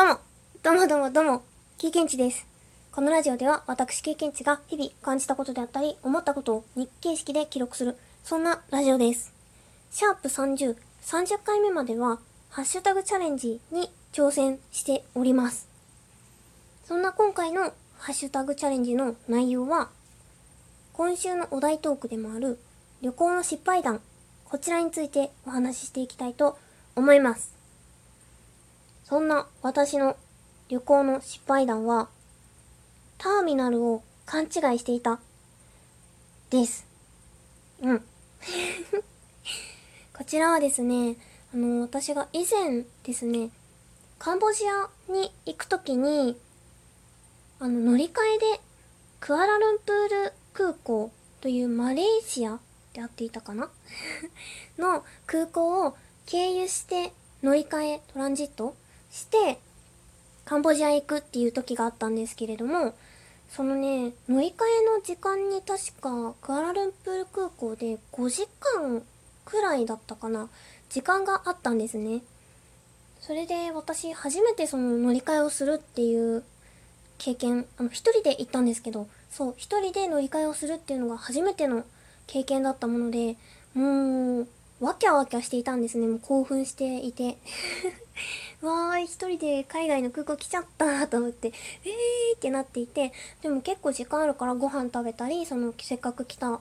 どうも、どうもどうもどうも、経験値です。このラジオでは私経験値が日々感じたことであったり、思ったことを日記式で記録する、そんなラジオです。シャープ30、30回目までは、ハッシュタグチャレンジに挑戦しております。そんな今回のハッシュタグチャレンジの内容は、今週のお題トークでもある旅行の失敗談、こちらについてお話ししていきたいと思います。そんな私の旅行の失敗談は、ターミナルを勘違いしていた。です。うん。こちらはですね、あの、私が以前ですね、カンボジアに行くときに、あの、乗り換えで、クアラルンプール空港というマレーシアであっていたかな？の空港を経由して乗り換えトランジットしてカンボジア行くっていう時があったんですけれどもそのね乗り換えの時間に確かクアラルンプール空港で5時間くらいだったかな。時間があったんですね。それで私初めてその乗り換えをするっていう経験あの一人で行ったんですけどそう一人で乗り換えをするっていうのが初めての経験だったものでもうわきゃわきゃしていたんですね。もう興奮していて。わーい一人で海外の空港来ちゃったと思ってえーってなっていてでも結構時間あるからご飯食べたりそのせっかく来た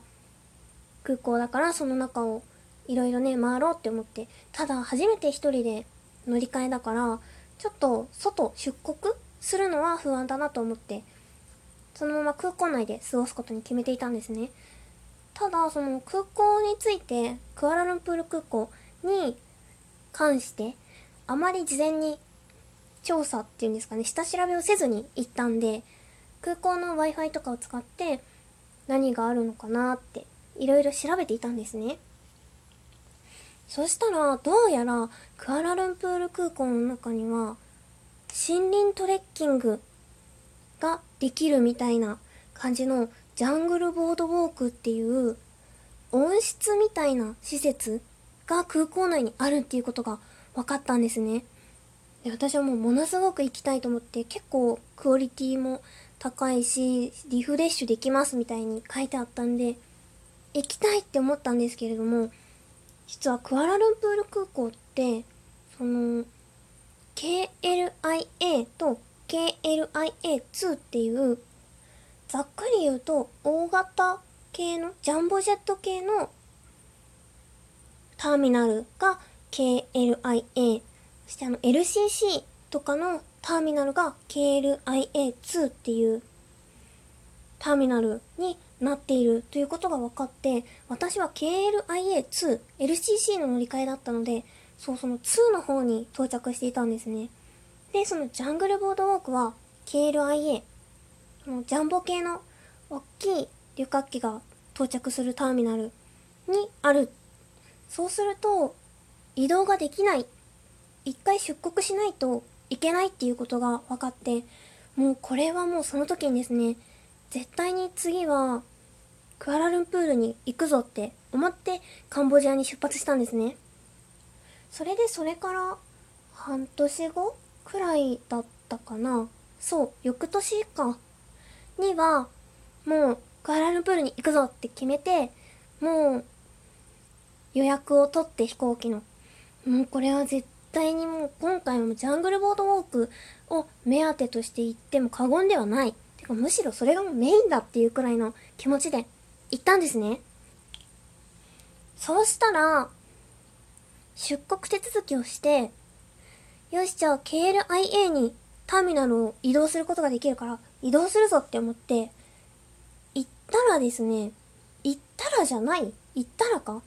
空港だからその中をいろいろね回ろうって思ってただ初めて一人で乗り換えだからちょっと外出国するのは不安だなと思ってそのまま空港内で過ごすことに決めていたんですね。ただその空港についてクアラルンプール空港に関してあまり事前に調査っていうんですかね下調べをせずに行ったんで空港の w i f i とかを使って何があるのかなっていろいろ調べていたんですね。そしたらどうやらクアラルンプール空港の中には森林トレッキングができるみたいな感じのジャングルボードウォークっていう温室みたいな施設が空港内にあるっていうことが分かったんですね。で私はもうものすごく行きたいと思って結構クオリティも高いしリフレッシュできますみたいに書いてあったんで行きたいって思ったんですけれども実はクアラルンプール空港ってその KLIA と KLIA2 っていうざっくり言うと大型系のジャンボジェット系のターミナルが KLIA そしてあの LCC とかのターミナルが KLIA2 っていうターミナルになっているということが分かって私は KLIA2 LCC の乗り換えだったのでそうその2の方に到着していたんですね。でそのジャングルボードウォークは KLIA ジャンボ系の大きい旅客機が到着するターミナルにある。そうすると移動ができない。一回出国しないといけないっていうことが分かってもうこれはもうその時にですね絶対に次はクアラルンプールに行くぞって思ってカンボジアに出発したんですね。それでそれから半年後くらいだったかな。そう翌年か。にはもうクアラルンプールに行くぞって決めてもう予約を取って飛行機の。もうこれは絶対にもう今回もジャングルボードウォークを目当てとして行っても過言ではない。てかむしろそれがもうメインだっていうくらいの気持ちで行ったんですね。そうしたら出国手続きをしてよしじゃあ KLIA にターミナルを移動することができるから移動するぞって思って行ったらですね行ったらじゃない行ったらか？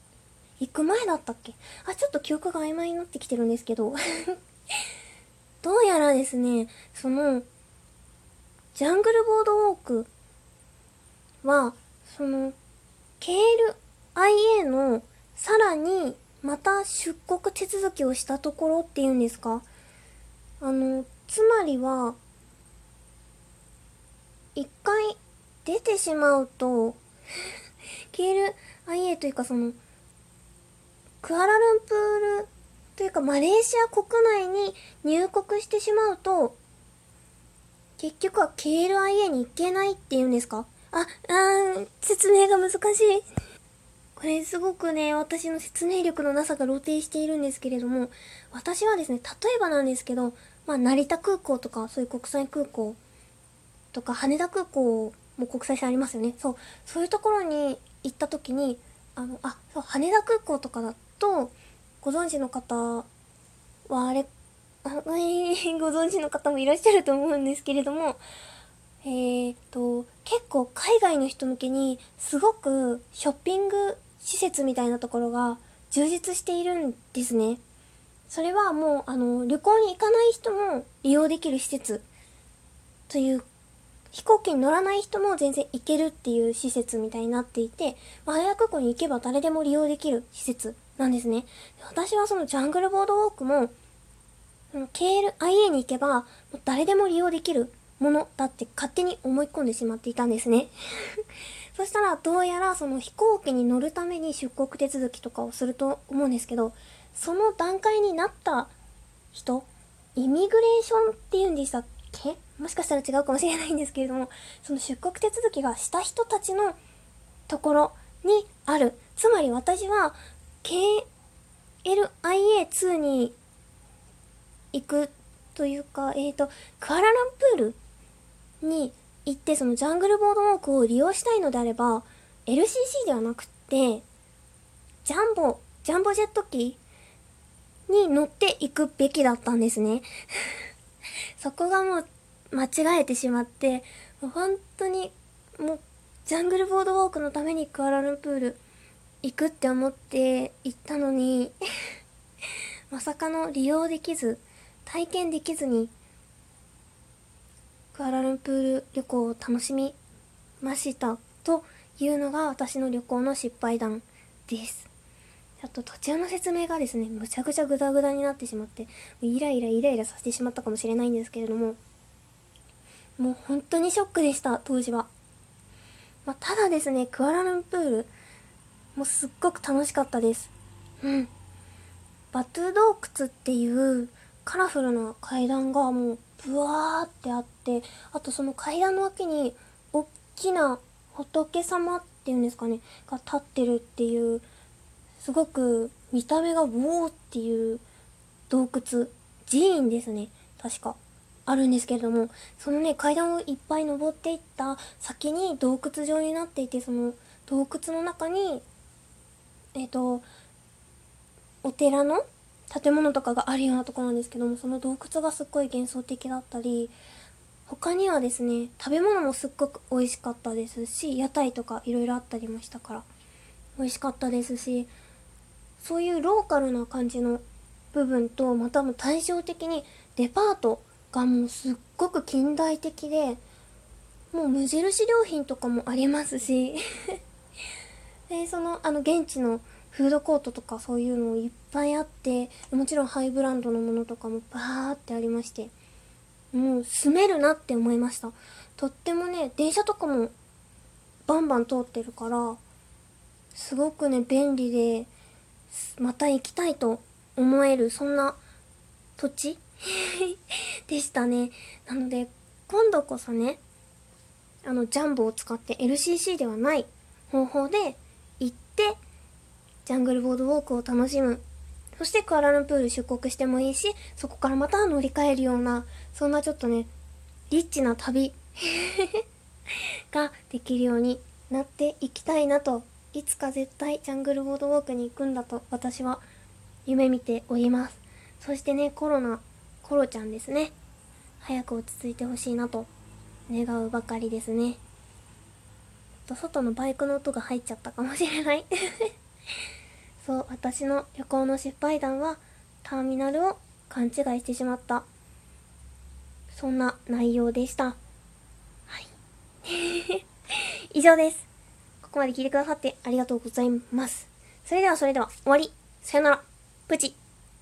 行く前だったっけ？あちょっと記憶が曖昧になってきてるんですけど。どうやらですねそのジャングルボードウォークはその KLIA のさらにまた出国手続きをしたところっていうんですか？あのつまりは一回出てしまうと KLIA というかそのクアラルンプールというかマレーシア国内に入国してしまうと結局は KLIA に行けないっていうんですか？あ、あー説明が難しい。これすごくね、私の説明力のなさが露呈しているんですけれども、私はですね、例えばなんですけど、まあ、成田空港とか、そういう国際空港とか、羽田空港も国際線ありますよね。そう、そういうところに行った時に、あの、あ、そう、羽田空港とかだと、ご存知の方は、あれ、ご存知の方もいらっしゃると思うんですけれども、えーと、結構海外の人向けにすごくショッピング施設みたいなところが充実しているんですね。それはもう、あの、旅行に行かない人も利用できる施設という、飛行機に乗らない人も全然行けるっていう施設みたいになっていて、まあ、早空港に行けば誰でも利用できる施設なんですね。私はそのジャングルボードウォークも、KLIA に行けば誰でも利用できるものだって勝手に思い込んでしまっていたんですね。そしたらどうやらその飛行機に乗るために出国手続きとかをすると思うんですけど、その段階になった人、イミグレーションって言うんでしたっけ？もしかしたら違うかもしれないんですけれども、その出国手続きがした人たちのところにある。つまり私は KLIA2 に行くというか、えっ、ー、と、クアラルンプールに行ってそのジャングルボードウォークを利用したいのであれば LCC ではなくてジャンボジャンボジェット機に乗っていくべきだったんですね。そこがもう間違えてしまってもう本当にもうジャングルボードウォークのためにクアラルンプール行くって思って行ったのに まさかの利用できず体験できずにクアラルンプール旅行を楽しみましたというのが私の旅行の失敗談です。あと途中の説明がですね、むちゃくちゃグダグダになってしまって、イライライライラさせてしまったかもしれないんですけれども、もう本当にショックでした、当時は。まあ、ただですね、クアラルンプール、もうすっごく楽しかったです。うん。バトゥ洞窟っていうカラフルな階段がもうブワーってあってあとその階段の脇に大きな仏様っていうんですかねが立ってるっていうすごく見た目がウォーっていう洞窟寺院ですね確かあるんですけれどもそのね階段をいっぱい登っていった先に洞窟状になっていてその洞窟の中にえっ、ー、とお寺の建物とかがあるようなとこなんですけどもその洞窟がすっごい幻想的だったり他にはですね食べ物もすっごく美味しかったですし屋台とかいろいろあったりましたから美味しかったですしそういうローカルな感じの部分とまたも対照的にデパートがもうすっごく近代的でもう無印良品とかもありますしでそのあの現地のフードコートとかそういうのいっぱいあってもちろんハイブランドのものとかもバーってありましてもう住めるなって思いました。とってもね電車とかもバンバン通ってるからすごくね便利でまた行きたいと思えるそんな土地？でしたね。なので今度こそねあのジャンボを使って LCC ではない方法でってジャングルボードウォークを楽しむ。そしてクアラルンプール出国してもいいし、そこからまた乗り換えるような、そんなちょっとね、リッチな旅 ができるようになっていきたいなと、いつか絶対ジャングルボードウォークに行くんだと私は夢見ております。そしてね、コロナ、コロちゃんですね。早く落ち着いてほしいなと願うばかりですね。と外のバイクの音が入っちゃったかもしれない。そう私の旅行の失敗談はターミナルを勘違いしてしまった。そんな内容でした。はい。以上です。ここまで聞いてくださってありがとうございます。それではそれでは終わり。さよなら。プチ。